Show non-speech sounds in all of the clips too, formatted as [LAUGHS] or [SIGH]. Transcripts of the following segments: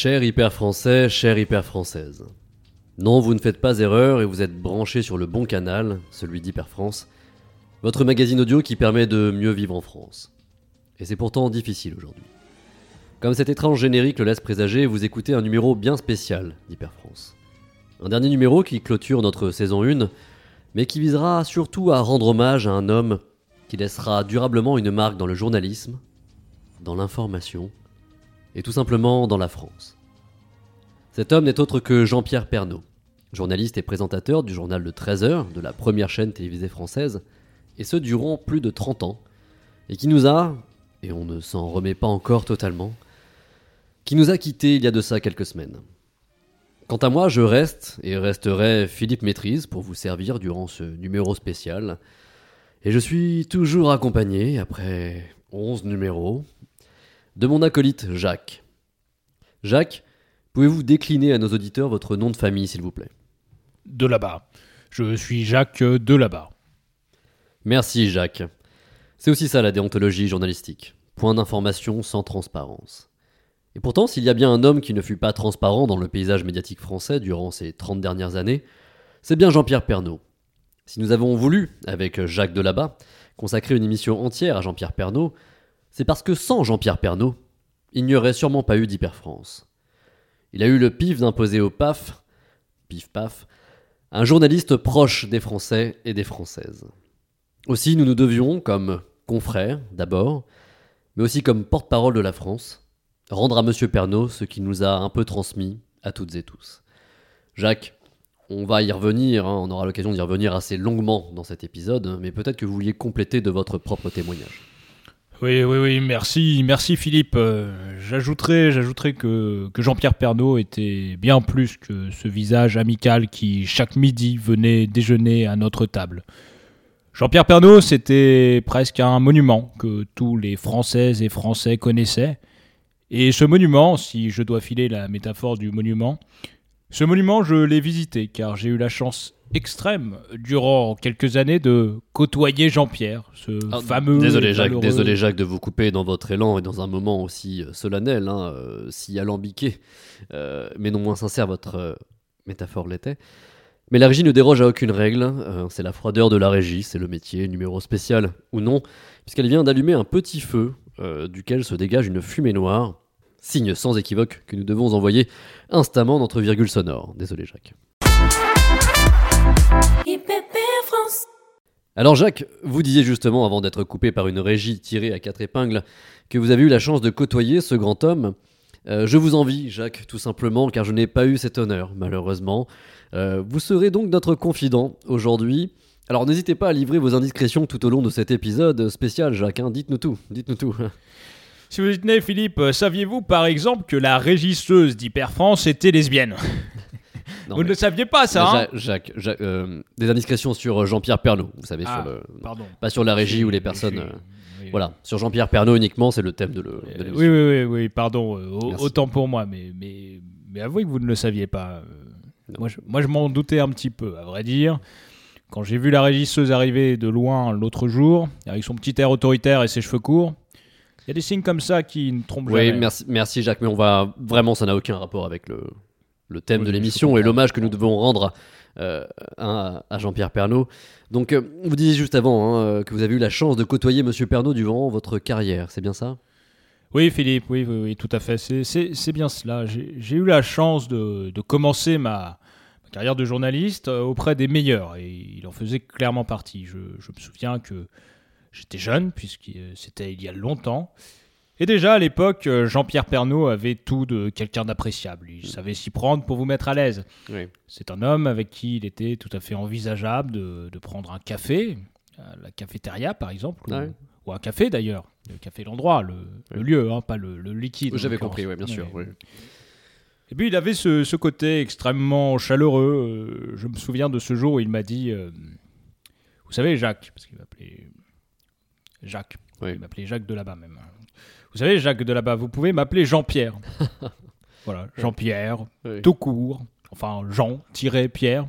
Cher hyper français, chère hyper française. Non, vous ne faites pas erreur et vous êtes branché sur le bon canal, celui d'Hyper France, votre magazine audio qui permet de mieux vivre en France. Et c'est pourtant difficile aujourd'hui. Comme cet étrange générique le laisse présager, vous écoutez un numéro bien spécial d'Hyper France. Un dernier numéro qui clôture notre saison 1, mais qui visera surtout à rendre hommage à un homme qui laissera durablement une marque dans le journalisme, dans l'information et tout simplement dans la France. Cet homme n'est autre que Jean-Pierre Pernaud, journaliste et présentateur du journal de 13 heures de la première chaîne télévisée française, et ce durant plus de 30 ans, et qui nous a, et on ne s'en remet pas encore totalement, qui nous a quittés il y a de ça quelques semaines. Quant à moi, je reste et resterai Philippe Maîtrise pour vous servir durant ce numéro spécial. Et je suis toujours accompagné, après 11 numéros, de mon acolyte Jacques. Jacques, pouvez-vous décliner à nos auditeurs votre nom de famille, s'il vous plaît? De là-bas. Je suis Jacques de là-bas. Merci Jacques. C'est aussi ça la déontologie journalistique. Point d'information sans transparence. Et pourtant, s'il y a bien un homme qui ne fut pas transparent dans le paysage médiatique français durant ces 30 dernières années, c'est bien Jean-Pierre Pernaud. Si nous avons voulu, avec Jacques Delabat, consacrer une émission entière à Jean-Pierre Pernaud, c'est parce que sans Jean-Pierre Pernaud, il n'y aurait sûrement pas eu d'Hyper-France. Il a eu le pif d'imposer au PAF, pif-paf, un journaliste proche des Français et des Françaises. Aussi, nous nous devions, comme confrères d'abord, mais aussi comme porte-parole de la France, rendre à M. Pernaud ce qu'il nous a un peu transmis à toutes et tous. Jacques, on va y revenir, hein, on aura l'occasion d'y revenir assez longuement dans cet épisode, mais peut-être que vous vouliez compléter de votre propre témoignage. Oui, oui, oui, merci, merci Philippe. Euh, j'ajouterais que, que Jean-Pierre Pernaud était bien plus que ce visage amical qui, chaque midi, venait déjeuner à notre table. Jean-Pierre Pernaud, c'était presque un monument que tous les Françaises et Français connaissaient. Et ce monument, si je dois filer la métaphore du monument, ce monument, je l'ai visité car j'ai eu la chance extrême durant quelques années de côtoyer Jean-Pierre, ce Ah, fameux. Désolé Jacques, valeureux- désolé Jacques de vous couper dans votre élan et dans un moment aussi euh, solennel, hein, euh, si alambiqué, euh, mais non moins sincère votre euh, métaphore l'était. Mais la régie ne déroge à aucune règle, c'est la froideur de la régie, c'est le métier, numéro spécial ou non, puisqu'elle vient d'allumer un petit feu duquel se dégage une fumée noire, signe sans équivoque que nous devons envoyer instamment notre virgule sonore. Désolé Jacques. Alors Jacques, vous disiez justement avant d'être coupé par une régie tirée à quatre épingles que vous avez eu la chance de côtoyer ce grand homme. Euh, je vous envie, Jacques, tout simplement, car je n'ai pas eu cet honneur, malheureusement. Euh, vous serez donc notre confident aujourd'hui. Alors n'hésitez pas à livrer vos indiscrétions tout au long de cet épisode spécial, Jacques. hein. Dites-nous tout, dites-nous tout. [LAUGHS] Si vous y tenez, Philippe, euh, saviez-vous par exemple que la régisseuse d'Hyper France était lesbienne? Non, Vous ne le saviez pas, ça hein? Jacques, Jacques, euh, des indiscrétions sur Jean-Pierre Pernaud, vous savez, Ah, sur le, Pardon. pas sur la régie ou les personnes. euh, Voilà, sur Jean-Pierre Pernaud uniquement, c'est le thème de le- de Euh, oui, oui, oui, oui, pardon. euh, autant pour moi, mais, mais, mais avouez que vous ne le saviez pas. euh, moi, je, moi, je m'en doutais un petit peu, à vrai dire. Quand j'ai vu la régisseuse arriver de loin l'autre jour, avec son petit air autoritaire et ses cheveux courts, il y a des signes comme ça qui ne trompent Oui, jamais. merci, merci Jacques, mais on va vraiment, ça n'a aucun rapport avec le, le thème Oui, de l'émission et l'hommage que nous devons rendre euh, à, à Jean-Pierre Pernaud. Donc, euh, vous disiez juste avant hein, euh, que vous avez eu la chance de côtoyer Monsieur Pernaud durant votre carrière, c'est bien ça? Oui, Philippe, oui, oui, oui, tout à fait. C'est- bien cela. J'ai eu la chance de, de commencer ma, ma carrière de journaliste euh, auprès des meilleurs et il en faisait clairement partie. Je, je me souviens que j'étais jeune, puisque euh, c'était il y a longtemps. Et déjà à l'époque, euh, Jean-Pierre Pernaud avait tout de quelqu'un d'appréciable. Il savait s'y prendre pour vous mettre à l'aise. Oui. C'est un homme avec qui il était tout à fait envisageable de, de prendre un café, à la cafétéria par exemple, ou- un café d'ailleurs. Le café, l'endroit, le, le lieu, hein, pas le, le liquide. J'avais compris, oui, bien sûr. Et puis il avait ce, ce côté extrêmement chaleureux. Euh, je me souviens de ce jour où il m'a dit euh, Vous savez, Jacques, parce qu'il m'appelait Jacques. Oui. Il m'appelait Jacques de là-bas même. Vous savez, Jacques de là-bas, vous pouvez m'appeler Jean-Pierre. [LAUGHS] voilà, Jean-Pierre, Oui. tout court. Enfin, Jean-Pierre.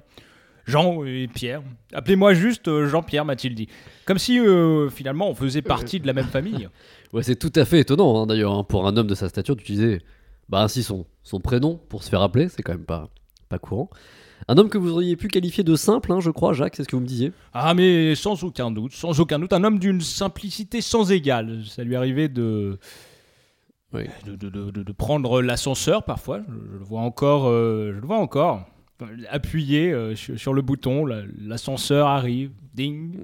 Jean et Pierre. Appelez-moi juste euh, Jean-Pierre, m'a-t-il dit. Comme si euh, finalement on faisait partie de la même famille. [LAUGHS] Ouais, c'est tout à fait étonnant, hein, d'ailleurs, hein, pour un homme de sa stature d'utiliser Bah ainsi son, son prénom pour se faire appeler, c'est quand même pas, pas courant. Un homme que vous auriez pu qualifier de simple, hein, je crois, Jacques, c'est ce que vous me disiez. Ah mais sans aucun doute, sans aucun doute, un homme d'une simplicité sans égale. Ça lui arrivait de, Oui. de, de- de- de- de prendre l'ascenseur parfois, je, je le vois encore, euh, je le vois encore, appuyer euh, sur, sur le bouton, la- l'ascenseur arrive, ding,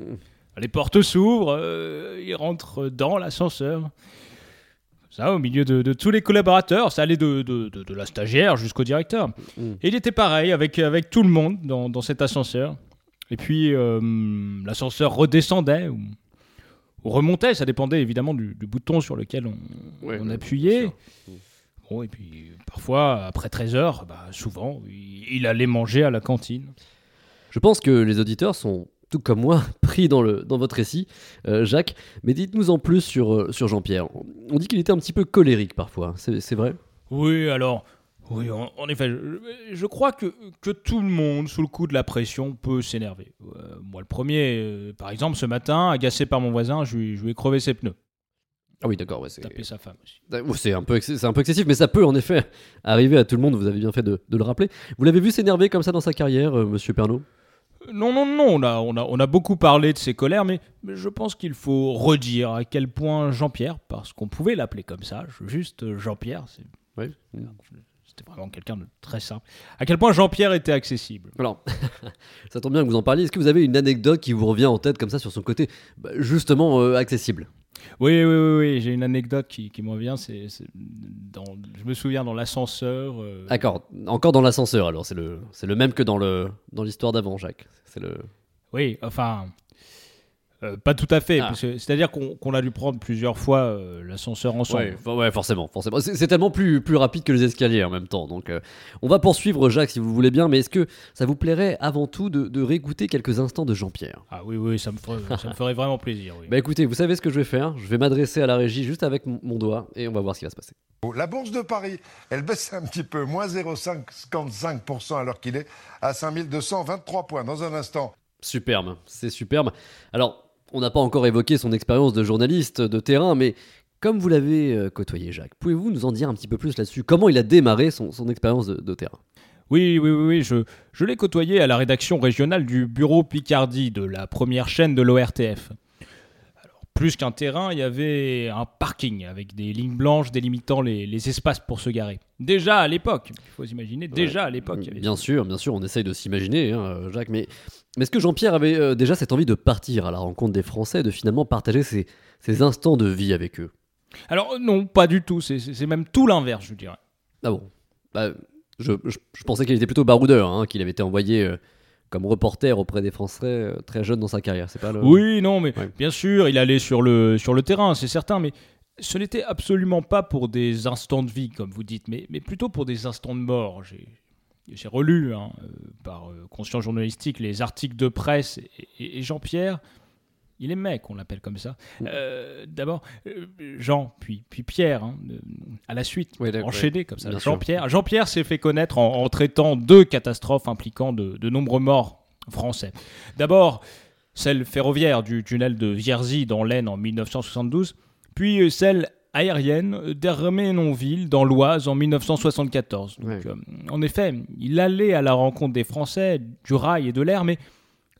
les portes s'ouvrent, euh, il rentre dans l'ascenseur. Ça, au milieu de, de tous les collaborateurs, ça allait de, de- de- de la stagiaire jusqu'au directeur. Mm. Et il était pareil avec, avec tout le monde dans, dans cet ascenseur. Et puis euh, l'ascenseur redescendait ou, ou remontait, ça dépendait évidemment du, du bouton sur lequel on, Ouais, on ouais, appuyait. sûr. Bon, et puis parfois, après 13 heures, bah, souvent, il, il allait manger à la cantine. Je pense que les auditeurs sont, tout comme moi, [LAUGHS] pris dans, le, dans votre récit, euh, Jacques. Mais dites-nous en plus sur, euh, sur Jean-Pierre. On dit qu'il était un petit peu colérique parfois, c'est vrai? Oui, alors, oui, en, en effet, je, je crois que, que tout le monde, sous le coup de la pression, peut s'énerver. Euh, moi, le premier, euh, par exemple, ce matin, agacé par mon voisin, je lui, je lui ai crevé ses pneus, Ah oui, d'accord, ouais, c'est tapé sa femme aussi. C'est un, peu exc- c'est un peu excessif, mais ça peut en effet [LAUGHS] arriver à tout le monde, vous avez bien fait de, de le rappeler. Vous l'avez vu s'énerver comme ça dans sa carrière, euh, monsieur Pernaud? Non, non, non, on a, on, a, on a beaucoup parlé de ses colères, mais, mais je pense qu'il faut redire à quel point Jean-Pierre, parce qu'on pouvait l'appeler comme ça, juste Jean-Pierre, c'est- Oui. c'était vraiment quelqu'un de très simple, à quel point Jean-Pierre était accessible. Alors, [LAUGHS] ça tombe bien que vous en parliez. Est-ce que vous avez une anecdote qui vous revient en tête comme ça sur son côté bah, justement euh, accessible? Oui, oui, oui, oui, j'ai une anecdote qui, qui me revient, c'est, je me souviens dans l'ascenseur. euh, D'accord, encore dans l'ascenseur alors, c'est le, c'est le même que dans le dans l'histoire d'avant, Jacques. C'est le... Oui, enfin, euh, pas tout à fait, Ah. c'est-à-dire qu'on, qu'on a dû prendre plusieurs fois euh, l'ascenseur ensemble. Ouais, for- ouais, forcément, forcément. C'est tellement plus, plus rapide que les escaliers en même temps. Donc, euh, on va poursuivre Jacques si vous le voulez bien, mais est-ce que ça vous plairait avant tout de, de réécouter quelques instants de Jean-Pierre? Ah oui, oui, ça me ferait, ça me [LAUGHS] ferait vraiment plaisir. Oui. Bah écoutez, vous savez ce que je vais faire? Je vais m'adresser à la régie juste avec mon doigt et on va voir ce qui va se passer. La bourse de Paris, elle baisse un petit peu, moins 0,55% à l'heure qu'il est, à 5223 points. Dans un instant, Superbe, c'est superbe. Alors, on n'a pas encore évoqué son expérience de journaliste de terrain, mais comme vous l'avez euh, côtoyé, Jacques, pouvez-vous nous en dire un petit peu plus là-dessus? Comment il a démarré son, son expérience de, de terrain? Oui, oui, oui, oui, je, je l'ai côtoyé à la rédaction régionale du bureau Picardie de la première chaîne de l'ORTF. Alors, plus qu'un terrain, il y avait un parking avec des lignes blanches délimitant les, les espaces pour se garer. Déjà à l'époque, il faut s'imaginer, déjà à l'époque. il y avait Bien sûr, bien sûr, on essaye de s'imaginer, hein, Jacques, mais, mais est-ce que Jean-Pierre avait euh, déjà cette envie de partir à la rencontre des Français, de finalement partager ses, ses instants de vie avec eux? Alors non, pas du tout, c'est- même tout l'inverse, je dirais. Ah bon? Bah, je, je- je pensais qu'il était plutôt baroudeur, hein, qu'il avait été envoyé euh, comme reporter auprès des Français euh, très jeune dans sa carrière, c'est pas le... Oui, non, mais Ouais. bien sûr, il allait sur le, sur le terrain, c'est certain, mais ce n'était absolument pas pour des instants de vie, comme vous dites, mais, mais plutôt pour des instants de mort. J'ai j'ai relu hein, euh, par euh, conscience journalistique les articles de presse et, Jean-Pierre. Il aimait qu'on l'appelle comme ça. Euh, D'abord, Jean, puis, puis Pierre, hein, à la suite, enchaîné comme ça. Jean-Pierre Jean-Pierre s'est fait connaître en, en traitant deux catastrophes impliquant de, de nombreux morts français. D'abord, celle ferroviaire du tunnel de Vierzy dans l'Aisne en 1972, puis celle aérienne d'Herménonville dans l'Oise en 1974. Donc, Ouais. euh, en effet, il allait à la rencontre des Français, du rail et de l'air, mais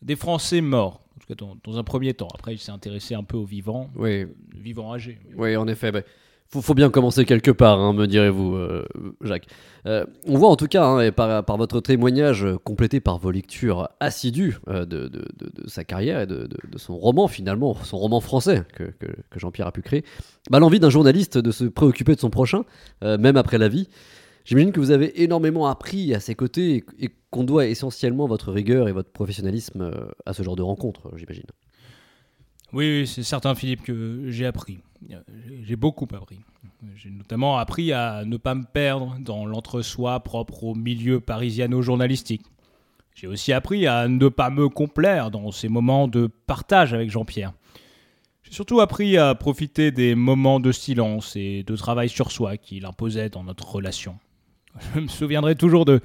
des Français morts, en tout cas dans, dans un premier temps. Après, il s'est intéressé un peu aux vivants, Oui, vivants âgés. Oui, en effet. bah, faut, faut bien commencer quelque part, hein, me direz-vous, euh, Jacques. Euh, on voit en tout cas, hein, et par, votre témoignage euh, complété par vos lectures assidues de, sa carrière et de, son roman finalement, son roman français que, Jean-Pierre a pu créer, bah, l'envie d'un journaliste de se préoccuper de son prochain, même après la vie. J'imagine que vous avez énormément appris à ses côtés et, et qu'on doit essentiellement votre rigueur et votre professionnalisme à ce genre de rencontre, j'imagine. Oui, c'est certain, Philippe, que j'ai appris. Euh, J'ai beaucoup appris. J'ai notamment appris à ne pas me perdre dans l'entre-soi propre au milieu parisiano-journalistique. J'ai aussi appris à ne pas me complaire dans ces moments de partage avec Jean-Pierre. J'ai surtout appris à profiter des moments de silence et de travail sur soi qu'il imposait dans notre relation. [LAUGHS] Je me souviendrai toujours de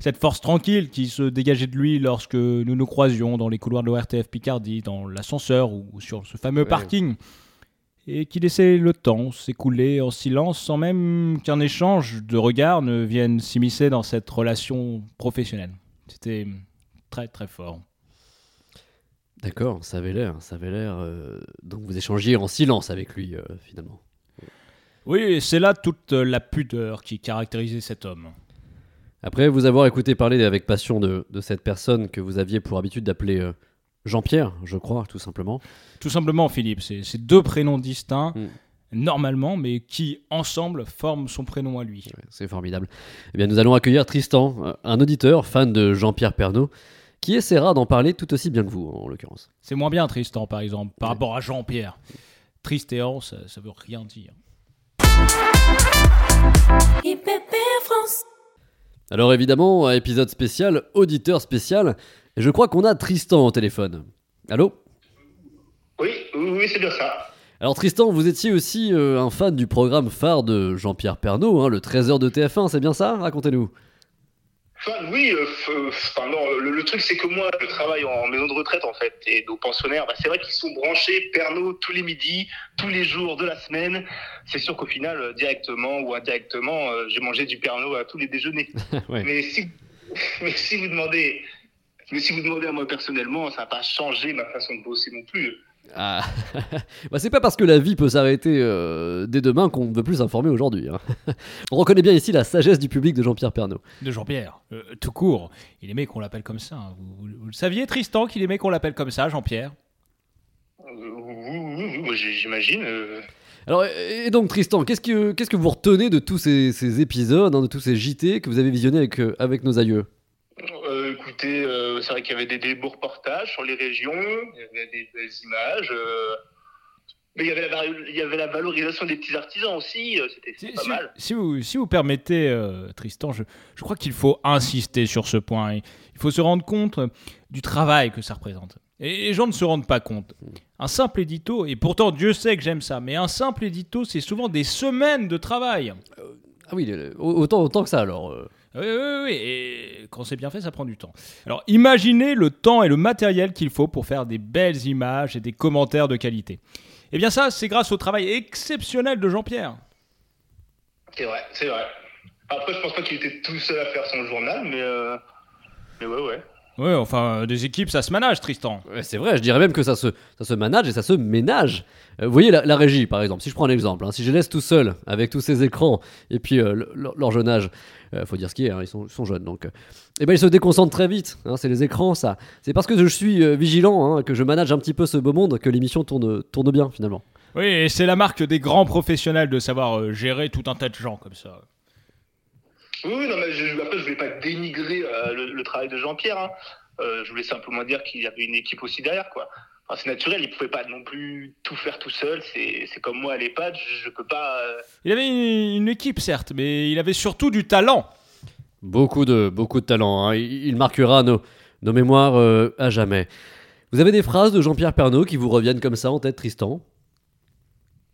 cette force tranquille qui se dégageait de lui lorsque nous nous croisions dans les couloirs de l'ORTF Picardie, dans l'ascenseur ou sur ce fameux Ouais. parking. et qui laissait le temps s'écouler en silence sans même qu'un échange de regards ne vienne s'immiscer dans cette relation professionnelle. C'était très très fort. D'accord, ça avait l'air, ça avait l'air. euh, donc vous échangiez en silence avec lui euh, finalement. Oui, c'est là toute la pudeur qui caractérisait cet homme. Après vous avoir écouté parler avec passion de, de cette personne que vous aviez pour habitude d'appeler euh, Jean-Pierre, je crois, tout simplement. Tout simplement, Philippe, c'est deux prénoms distincts, Mm. normalement, mais qui, ensemble, forment son prénom à lui. Ouais, C'est formidable. Eh bien, nous allons accueillir Tristan, euh, un auditeur fan de Jean-Pierre Pernaud, qui essaiera d'en parler tout aussi bien que vous, en l'occurrence. C'est moins bien Tristan, par exemple, par Ouais. rapport à Jean-Pierre. Tristéan, ça, ça veut rien dire. IPP France. Alors évidemment, épisode spécial, auditeur spécial, et je crois qu'on a Tristan au téléphone. Allô? Oui, oui, oui, c'est bien ça. Alors Tristan, vous étiez aussi euh, un fan du programme phare de Jean-Pierre Pernaud, hein, le 13h de TF1, c'est bien ça? Racontez-nous. Oui, euh, f- enfin, non, le, le truc c'est que moi je travaille en maison de retraite en fait, et nos pensionnaires, bah, c'est vrai qu'ils sont branchés Pernod tous les midis, tous les jours de la semaine. C'est sûr qu'au final, euh, directement ou indirectement, euh, j'ai mangé du Pernod à tous les déjeuners. [LAUGHS] Ouais. Mais si, [LAUGHS] mais si vous demandez, mais si vous demandez à moi personnellement, ça n'a pas changé ma façon de bosser non plus. Ah, [LAUGHS] bah, c'est pas parce que la vie peut s'arrêter euh, dès demain qu'on ne veut plus s'informer aujourd'hui. hein. [LAUGHS] On reconnaît bien ici la sagesse du public de Jean-Pierre Pernaud. De Jean-Pierre, euh, tout court. Il aimait qu'on l'appelle comme ça. hein. Vous, vous- vous le saviez, Tristan, qu'il aimait qu'on l'appelle comme ça, Jean-Pierre? Euh, oui, oui, oui, j'- j'imagine. euh, Alors, et et donc Tristan, qu'est-ce que, qu'est-ce que vous retenez de tous ces, ces épisodes, hein, de tous ces JT que vous avez visionnés avec, euh, avec nos aïeux? Euh, écoutez, euh, c'est vrai qu'il y avait des, des beaux reportages sur les régions, il y avait des belles images, euh, mais il y, avait la, vari- il y avait la valorisation des petits artisans aussi, euh, c'était Si, c'était pas si- mal. si vous, si vous permettez, euh, Tristan, je, je crois qu'il faut insister sur ce point. Il faut se rendre compte du travail que ça représente. Et les gens ne se rendent pas compte. Un simple édito, et pourtant Dieu sait que j'aime ça, mais un simple édito, c'est souvent des semaines de travail. Ah oui, autant que ça alors. Euh. Oui, oui, oui, et quand c'est bien fait, ça prend du temps. Alors imaginez le temps et le matériel qu'il faut pour faire des belles images et des commentaires de qualité. Eh bien ça, c'est grâce au travail exceptionnel de Jean-Pierre. C'est vrai, c'est vrai. Après, je pense pas qu'il était tout seul à faire son journal, mais, euh, mais ouais, ouais. Oui, enfin, des équipes, ça se manage, Tristan. Ouais, c'est vrai, je dirais même que ça se, ça se manage et ça se ménage. Euh, vous voyez la, la régie, par exemple, si je prends un exemple, hein, si je les laisse tout seul avec tous ces écrans et puis euh, le- leur, jeune âge, euh, faut dire ce qui est, hein, ils, sont, jeunes, donc euh, eh ben, ils se déconcentrent très vite. hein, c'est les écrans, ça. C'est parce que je suis euh, vigilant, hein, que je manage un petit peu ce beau monde, que l'émission tourne, tourne bien finalement. Oui, et c'est la marque des grands professionnels de savoir euh, gérer tout un tas de gens comme ça. Oui, non, mais je, après, je voulais pas dénigrer euh, le, le travail de Jean-Pierre. hein. Euh, je voulais simplement dire qu'il y avait une équipe aussi derrière, quoi. Enfin, c'est naturel, il pouvait pas non plus tout faire tout seul. C'est c'est comme moi à l'EHPAD, je, je peux pas. euh, Il avait une, une équipe, certes, mais il avait surtout du talent. Beaucoup de, beaucoup de talent, hein. il, il marquera nos, nos mémoires euh, à jamais. Vous avez des phrases de Jean-Pierre Pernaud qui vous reviennent comme ça en tête, Tristan?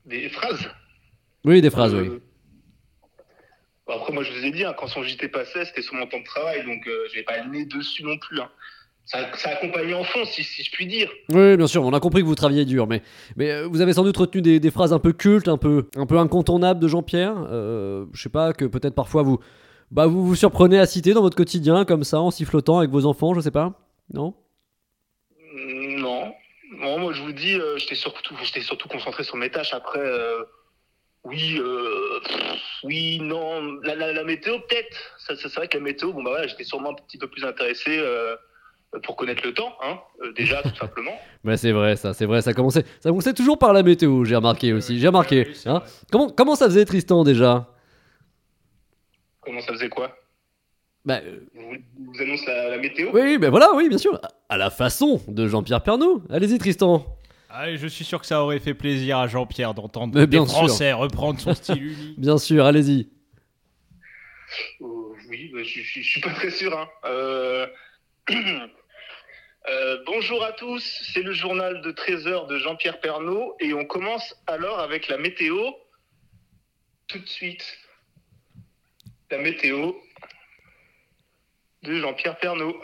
Des phrases? Oui, des phrases, Euh, oui. Après, moi, je vous ai dit, hein, quand son JT passait, c'était sur mon temps de travail, donc euh, j'avais pas le nez dessus non plus. hein. Ça, ça accompagnait en fond, si, si je puis dire. Oui, bien sûr, on a compris que vous travailliez dur, mais, mais euh, vous avez sans doute retenu des, des phrases un peu cultes, un peu, un peu incontournables de Jean-Pierre. Euh, je sais pas, que peut-être parfois vous, bah, vous vous surprenez à citer dans votre quotidien, comme ça, en sifflotant avec vos enfants, je sais pas Non? Mm, Non. Non, moi, je vous dis, euh, j'étais surtout, concentré sur mes tâches. Après, oui, euh, pff, oui, non. La, la- la météo, peut-être. Ça, ça, c'est vrai que la météo, bon, bah voilà, j'étais sûrement un petit peu plus intéressé euh, pour connaître le temps, hein, euh, déjà, tout simplement. Ouais, [LAUGHS] c'est vrai, ça, c'est vrai, ça commençait, ça commençait toujours par la météo, j'ai remarqué aussi, j'ai remarqué. Oui, hein. comment, comment ça faisait Tristan déjà? Comment ça faisait quoi? Bah, euh, vous, vous annonce la, la météo? Oui, ben voilà, oui, bien sûr, à- à la façon de Jean-Pierre Pernaud. Allez-y Tristan. Allez, je suis sûr que ça aurait fait plaisir à Jean-Pierre d'entendre des sûr. Français reprendre son style unique. [LAUGHS] Bien sûr, allez-y. Euh, oui, bah, je, suis pas très sûr. Hein. Euh, [CLEARS THROAT] euh, bonjour à tous, c'est le journal de 13 heures de Jean-Pierre Pernaud et on commence alors avec la météo. Tout de suite, la météo de Jean-Pierre Pernaud.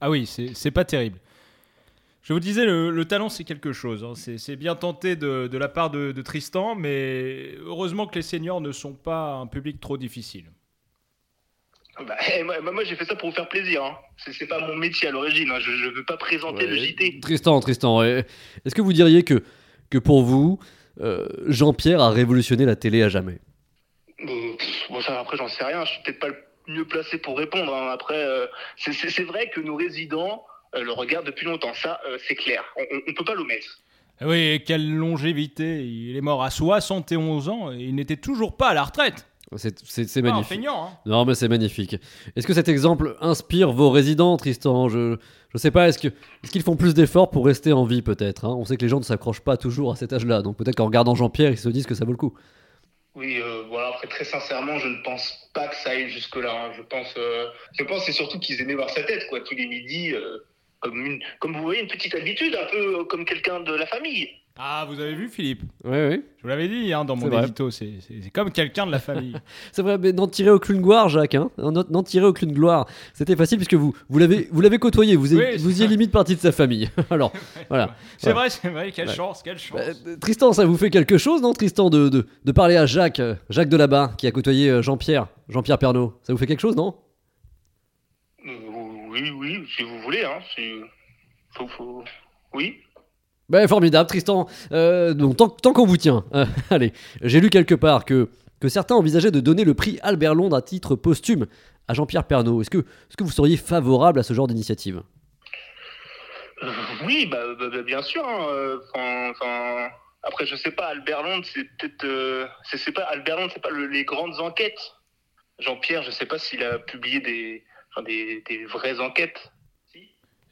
Ah oui, c'est c'est pas terrible. Je vous disais, le, le talent, c'est quelque chose. hein. C'est bien tenté de, de la part de, de Tristan, mais heureusement que les seniors ne sont pas un public trop difficile. Bah, eh, moi, moi, j'ai fait ça pour vous faire plaisir. Hein. C'est pas mon métier à l'origine. hein. Je, je veux pas présenter le. JT. Tristan, Tristan, est-ce que vous diriez que, que pour vous, euh, Jean-Pierre a révolutionné la télé à jamais? Euh, pff, bon, ça, après, j'en sais rien. Je suis peut-être pas le mieux placé pour répondre. hein. Après, euh, c'est- vrai que nos résidents le regardent depuis longtemps. Ça, euh, c'est clair. On, on peut pas l'omettre. Oui, et quelle longévité Il est mort à 71 ans et il n'était toujours pas à la retraite. C'est Ah, un magnifique. feignant, hein. Non, mais c'est magnifique. Est-ce que cet exemple inspire vos résidents, Tristan? Je je sais pas, est-ce que- est-ce qu'ils font plus d'efforts pour rester en vie, peut-être hein? On sait que les gens ne s'accrochent pas toujours à cet âge-là, donc peut-être qu'en regardant Jean-Pierre, ils se disent que ça vaut le coup. Oui, euh, voilà. Après, très sincèrement, je ne pense pas que ça aille jusque-là. hein. Je pense, euh, je pense, c'est surtout qu'ils aimaient voir sa tête, quoi, tous les midis, euh, comme une, comme vous voyez, une petite habitude, un peu comme quelqu'un de la famille. Ah, vous avez vu, Philippe? Oui, oui. Je vous l'avais dit hein, dans mon édito, c'est comme quelqu'un de la famille. [LAUGHS] C'est vrai, mais n'en tirez aucune gloire, Jacques. Hein n'en, tirez aucune gloire. C'était facile puisque vous, vous, l'avez, vous l'avez côtoyé, vous, Oui, vous y êtes limite partie de sa famille. [LAUGHS] [LAUGHS] Alors, voilà. c'est Ouais. vrai, c'est vrai, quelle Ouais. chance, quelle chance. Bah, Tristan, ça vous fait quelque chose, non, Tristan, de, de, de parler à Jacques, euh, Jacques Delabarre, qui a côtoyé euh, Jean-Pierre, Jean-Pierre Pernaud? Ça vous fait quelque chose, non? Oui, oui, si vous voulez. Hein, c'est- faut, faut... Oui. Ben formidable, Tristan. Euh, donc tant, tant qu'on vous tient, euh, [LAUGHS] allez, j'ai lu quelque part que, que certains envisageaient de donner le prix Albert Londres à titre posthume à Jean-Pierre Pernaud. Est-ce que, est-ce que vous seriez favorable à ce genre d'initiative? Euh, oui, bah, bah, bah, bien sûr. hein, euh, enfin, enfin, après, je sais pas, Albert Londres, c'est peut-être. c'est pas Albert Londres, c'est pas le- les grandes enquêtes. Jean-Pierre, je sais pas s'il a publié des, enfin, des, des vraies enquêtes.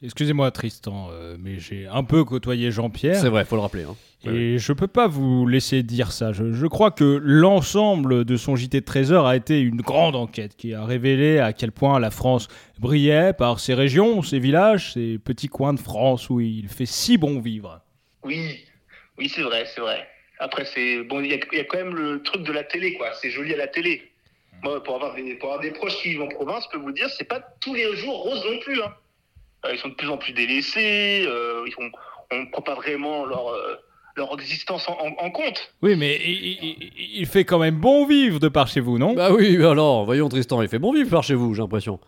Excusez-moi, Tristan, euh, mais j'ai un peu côtoyé Jean-Pierre. C'est vrai, faut le rappeler. hein. Et je peux pas vous laisser dire ça. Je, je crois que l'ensemble de son JT de 13 heures a été une grande enquête qui a révélé à quel point la France brillait par ses régions, ses villages, ses petits coins de France où il fait si bon vivre. Oui, oui, c'est vrai, c'est vrai. Après, c'est bon, il y, y a quand même le truc de la télé, quoi. C'est joli à la télé. Moi, pour avoir des, pour avoir des proches qui vivent en province, je peux vous dire, c'est pas tous les jours rose non plus. Hein. Euh, ils sont de plus en plus délaissés. euh, ils sont, on ne prend pas vraiment leur, euh, leur existence en, en- en compte. Oui, mais il, il- il fait quand même bon vivre de par chez vous, non? Bah oui, alors, voyons Tristan, il fait bon vivre par chez vous, j'ai l'impression.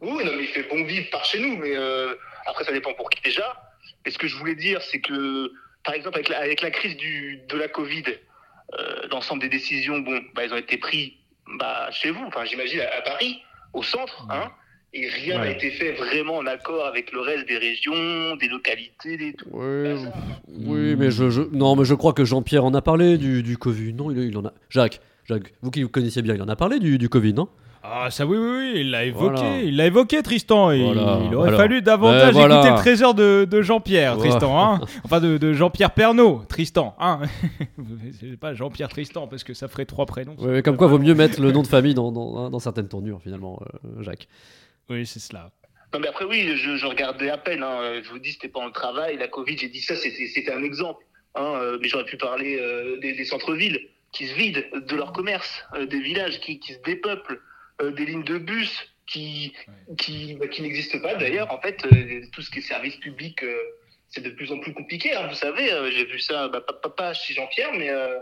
Oui, non, mais il fait bon vivre par chez nous, mais euh, après, ça dépend pour qui déjà. Et ce que je voulais dire, c'est que, par exemple, avec la, avec la crise du, de la Covid, euh, l'ensemble des décisions, bon, bah, elles ont été prises bah, chez vous, enfin, j'imagine à, à Paris, au centre, hein, et rien n'a Ouais. été fait vraiment en accord avec le reste des régions, des localités, des tout. Oui, oui mais je, je- non, mais je crois que Jean-Pierre en a parlé du, du Covid. Non, il, il en a. Jacques, Jacques, vous qui vous connaissiez bien, il en a parlé du, du Covid, non? Ah, ça oui, oui, oui, il l'a évoqué. Voilà. Il l'a évoqué, Tristan. Et Voilà, il aurait voilà. fallu davantage Ben, voilà. écouter le trésor de, de Jean-Pierre, Voilà. Tristan. Hein [LAUGHS] enfin, de, de Jean-Pierre Pernaud, Tristan. Hein [LAUGHS] C'est pas Jean-Pierre Tristan, parce que ça ferait trois prénoms. Ouais, ouais, Comme quoi, vaut mieux mettre le nom de [LAUGHS] famille dans, dans, dans certaines tournures, finalement, euh, Jacques. Oui, c'est cela. Non, mais après, oui, je, je regardais à peine. hein. Je vous dis, c'était pas le travail. La Covid, j'ai dit ça, c'était c'était un exemple. hein. Euh, Mais j'aurais pu parler euh, des, des centres-villes qui se vident de leur commerce, euh, des villages qui, qui se dépeuplent, euh, des lignes de bus qui, qui, bah, qui n'existent pas d'ailleurs. En fait, euh, tout ce qui est service public, euh, c'est de plus en plus compliqué. hein. Vous savez, euh, j'ai vu ça, bah, pas, pas- pas chez Jean-Pierre, mais euh,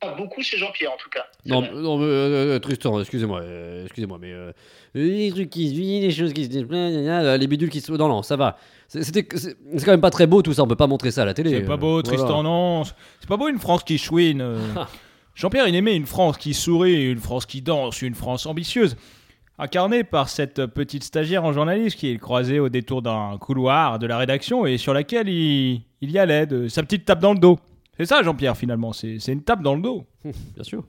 pas beaucoup chez Jean-Pierre en tout cas. Non, euh, Tristan, excusez-moi, euh, excusez-moi, mais euh, les trucs qui se vident, les choses qui se gna, les bidules qui se. Non, non, ça va. C'est- C'était, c'est c'est quand même pas très beau tout ça. On peut pas montrer ça à la télé. C'est pas beau, voilà. Tristan, non. C'est pas beau une France qui chouine. [LAUGHS] Jean-Pierre, il aimait une France qui sourit, une France qui danse, une France ambitieuse. Incarnée par cette petite stagiaire en journalisme qui est croisée au détour d'un couloir de la rédaction et sur laquelle il, il y allait de sa petite tape dans le dos. C'est ça, Jean-Pierre, finalement. C'est c'est une tape dans le dos. [LAUGHS] Bien sûr.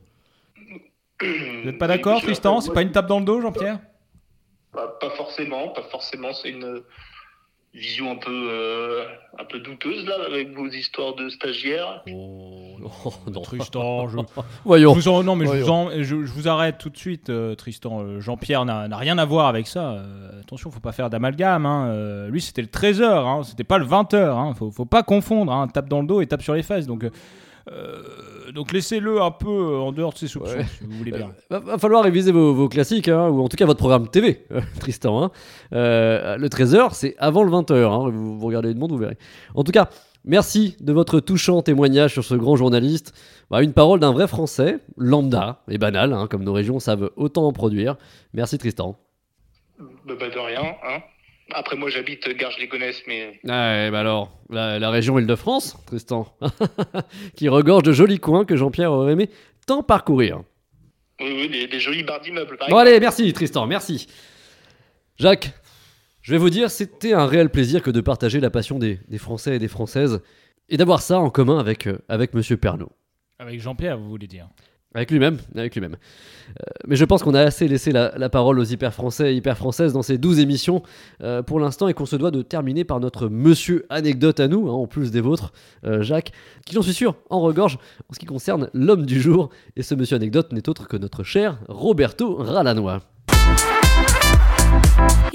Vous n'êtes pas d'accord, Tristan? C'est pas une tape dans le dos, Jean-Pierre? Pas, pas forcément, pas forcément. C'est une vision un peu, euh, un peu douteuse là, avec vos histoires de stagiaires. Oh, [LAUGHS] non. Tristan, je, [LAUGHS] Voyons. Je vous en- non, mais je vous, Voyons. en- je, je vous arrête tout de suite, euh, Tristan. Euh, Jean-Pierre n'a rien à voir avec ça. Euh, attention, faut pas faire d'amalgame. hein. Euh, lui, c'était le 13h, hein. c'était pas le 20h. Hein. Faut, faut pas confondre. Hein. Tape dans le dos et tape sur les fesses. Donc, euh, Euh, donc laissez-le un peu en dehors de ses soupçons, Ouais. si vous voulez bien. Va, va falloir réviser vos, vos classiques, hein, ou en tout cas votre programme TV, [LAUGHS] euh, Tristan. hein. Euh, le 13h, c'est avant le 20h. vous, vous regardez le monde, vous verrez. En tout cas, merci de votre touchant témoignage sur ce grand journaliste. Bah, une parole d'un vrai Français, lambda et banal, hein, comme nos régions savent autant en produire. Merci Tristan. Bah, bah, de rien, hein. Après, moi, j'habite Garges-les-Gonesse, mais Ouais, bah alors, la, la région Île-de-France, Tristan, [LAUGHS] qui regorge de jolis coins que Jean-Pierre aurait aimé tant parcourir. oui, oui, des, des jolis barres d'immeubles, Bon exemple. allez, merci Tristan, merci. Jacques, je vais vous dire, c'était un réel plaisir que de partager la passion des, des Français et des Françaises et d'avoir ça en commun avec, euh, avec Monsieur Pernaud. Avec Jean-Pierre, vous voulez dire? Avec lui-même, avec lui-même. Euh, mais je pense qu'on a assez laissé la, la parole aux hyper français et hyper françaises dans ces 12 émissions euh, pour l'instant et qu'on se doit de terminer par notre monsieur anecdote à nous, hein, en plus des vôtres, euh, Jacques, qui j'en suis sûr en regorge en ce qui concerne l'homme du jour. Et ce monsieur anecdote n'est autre que notre cher Roberto Ralanois.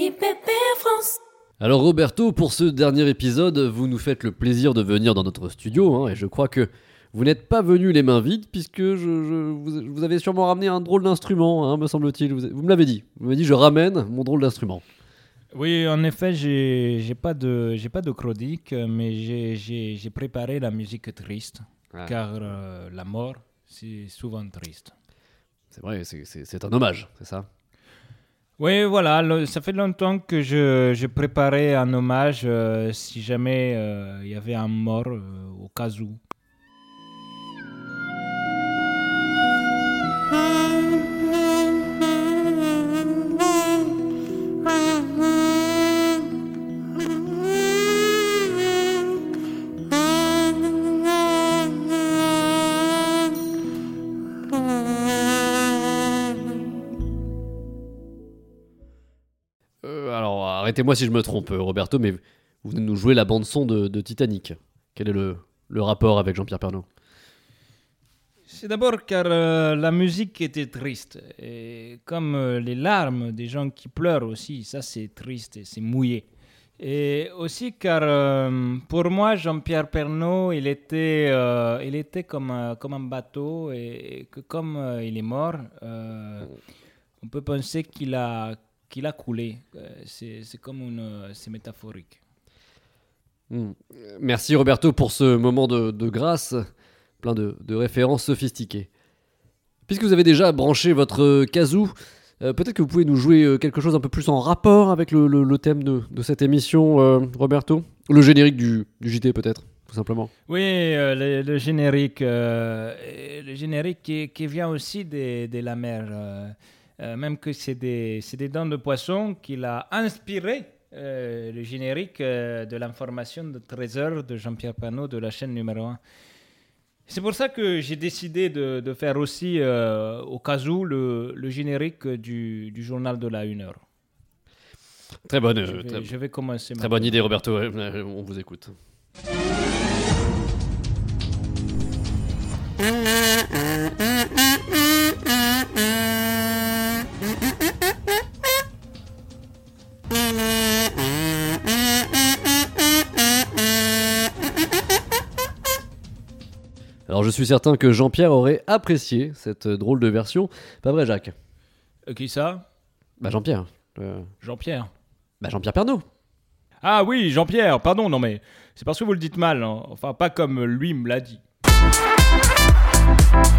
IPP France. Alors Roberto, pour ce dernier épisode, vous nous faites le plaisir de venir dans notre studio, hein, et je crois que vous n'êtes pas venu les mains vides, puisque je, je- vous, vous avez sûrement ramené un drôle d'instrument, hein, me semble-t-il. Vous, vous me l'avez dit. Vous m'avez dit, je ramène mon drôle d'instrument. Oui, en effet, j'ai pas de j'ai pas de chronique, mais j'ai- préparé la musique triste, Ah. car euh, la mort c'est souvent triste. C'est vrai, c'est un hommage, c'est ça? Oui, voilà, le- ça fait longtemps que je, préparais un hommage euh, si jamais euh, il y avait un mort euh, au cas où. Euh, Alors, arrêtez-moi si je me trompe, euh, Roberto, mais vous venez nous jouer la bande-son de, de Titanic. Quel est le, rapport avec Jean-Pierre Pernaud? C'est d'abord car euh, la musique était triste. Et comme les larmes des gens qui pleurent aussi, ça c'est triste et c'est mouillé. Et aussi car pour moi, Jean-Pierre Pernaud, il était, il était comme, comme un bateau et que comme il est mort, on peut penser qu'il a, qu'il a coulé. Euh, C'est c'est comme une... euh, C'est métaphorique. Hmm. Merci Roberto pour ce moment de, de grâce, plein de, de références sophistiquées. Puisque vous avez déjà branché votre kazoo, euh, peut-être que vous pouvez nous jouer quelque chose un peu plus en rapport avec le, le- le thème de, de cette émission, euh, Roberto? Le générique du, du JT peut-être, tout simplement. Oui, euh, le, le générique, euh, le générique qui, qui vient aussi de, de la mer, euh, même que c'est des, des dents de poisson qu'il a inspiré euh, le générique euh, de l'information de 13 heures de Jean-Pierre Panot de la chaîne numéro 1. C'est pour ça que j'ai décidé de, de faire aussi, au cas où, le, le générique du, du journal de la 1 heure. Très bonne, Je vais, très, je vais commencer. très maintenant. bonne idée Roberto, on vous écoute. Alors je suis certain que Jean-Pierre aurait apprécié cette drôle de version. Pas vrai Jacques? Euh, qui ça? Bah Jean-Pierre. euh, Jean-Pierre. bah Jean-Pierre Pernaud. Ah oui, Jean-Pierre, pardon, non mais c'est parce que vous le dites mal, hein. enfin pas comme lui me l'a dit.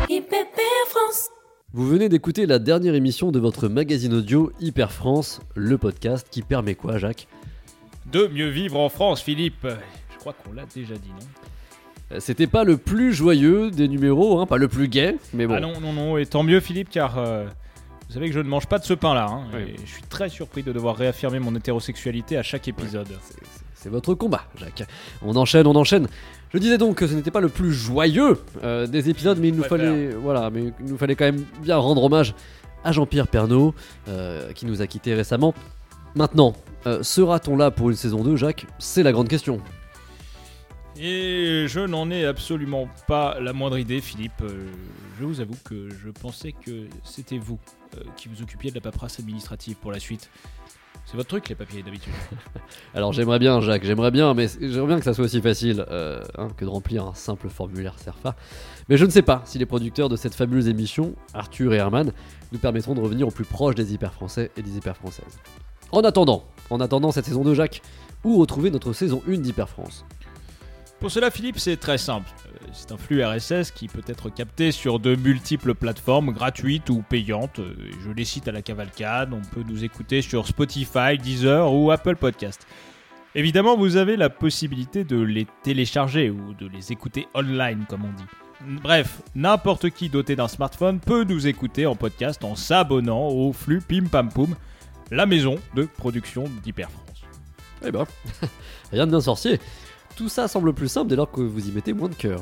IPP France. Vous venez d'écouter la dernière émission de votre magazine audio Hyper France, le podcast qui permet quoi Jacques? De mieux vivre en France, Philippe. Je crois qu'on l'a déjà dit, non? C'était pas le plus joyeux des numéros, hein, pas le plus gai, mais bon. Ah non, non, non, et tant mieux, Philippe, car euh, vous savez que je ne mange pas de ce pain-là. hein, Oui. et je suis très surpris de devoir réaffirmer mon hétérosexualité à chaque épisode. C'est- c'est- C'est votre combat, Jacques. On enchaîne, on enchaîne. Je disais donc que ce n'était pas le plus joyeux euh, des épisodes, mais il nous fallait, voilà, mais il nous fallait quand même bien rendre hommage à Jean-Pierre Pernaud, euh, qui nous a quittés récemment. Maintenant, sera-t-on là pour une saison 2, Jacques? C'est la grande question. Et je n'en ai absolument pas la moindre idée, Philippe. Euh, je vous avoue que je pensais que c'était vous euh, qui vous occupiez de la paperasse administrative pour la suite. C'est votre truc, les papiers, d'habitude. [LAUGHS] Alors j'aimerais bien, Jacques, j'aimerais bien, mais j'aimerais bien que ça soit aussi facile euh, hein, que de remplir un simple formulaire CERFA. Mais je ne sais pas si les producteurs de cette fabuleuse émission, Arthur et Herman, nous permettront de revenir au plus proche des hyper français et des hyper françaises. En attendant, en attendant cette saison 2, Jacques, où retrouver notre saison 1 d'Hyper France Pour cela, Philippe, c'est très simple. Euh, C'est un flux RSS qui peut être capté sur de multiples plateformes gratuites ou payantes. Euh, Je les cite à la cavalcade. On peut nous écouter sur Spotify, Deezer ou Apple Podcast. Évidemment, vous avez la possibilité de les télécharger ou de les écouter online, comme on dit. Bref, n'importe qui doté d'un smartphone peut nous écouter en podcast en s'abonnant au flux Pim Pam Poum, la maison de production d'Hyper France. Eh ben, [LAUGHS] rien de bien sorcier. Tout ça semble plus simple dès lors que vous y mettez moins de cœur.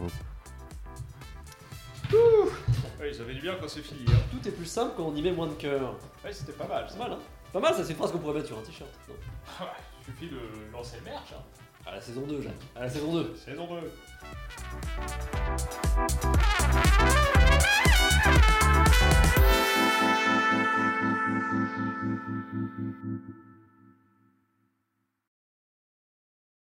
Oui, ça fait du bien quand c'est fini. Tout est plus simple quand on y met moins de cœur. Ouais, c'était pas mal. C'est mal, hein Pas mal, ça c'est une phrase qu'on pourrait mettre sur un t-shirt. non Il suffit de lancer le merch. À la saison 2, Jacques. À la saison 2. Saison 2.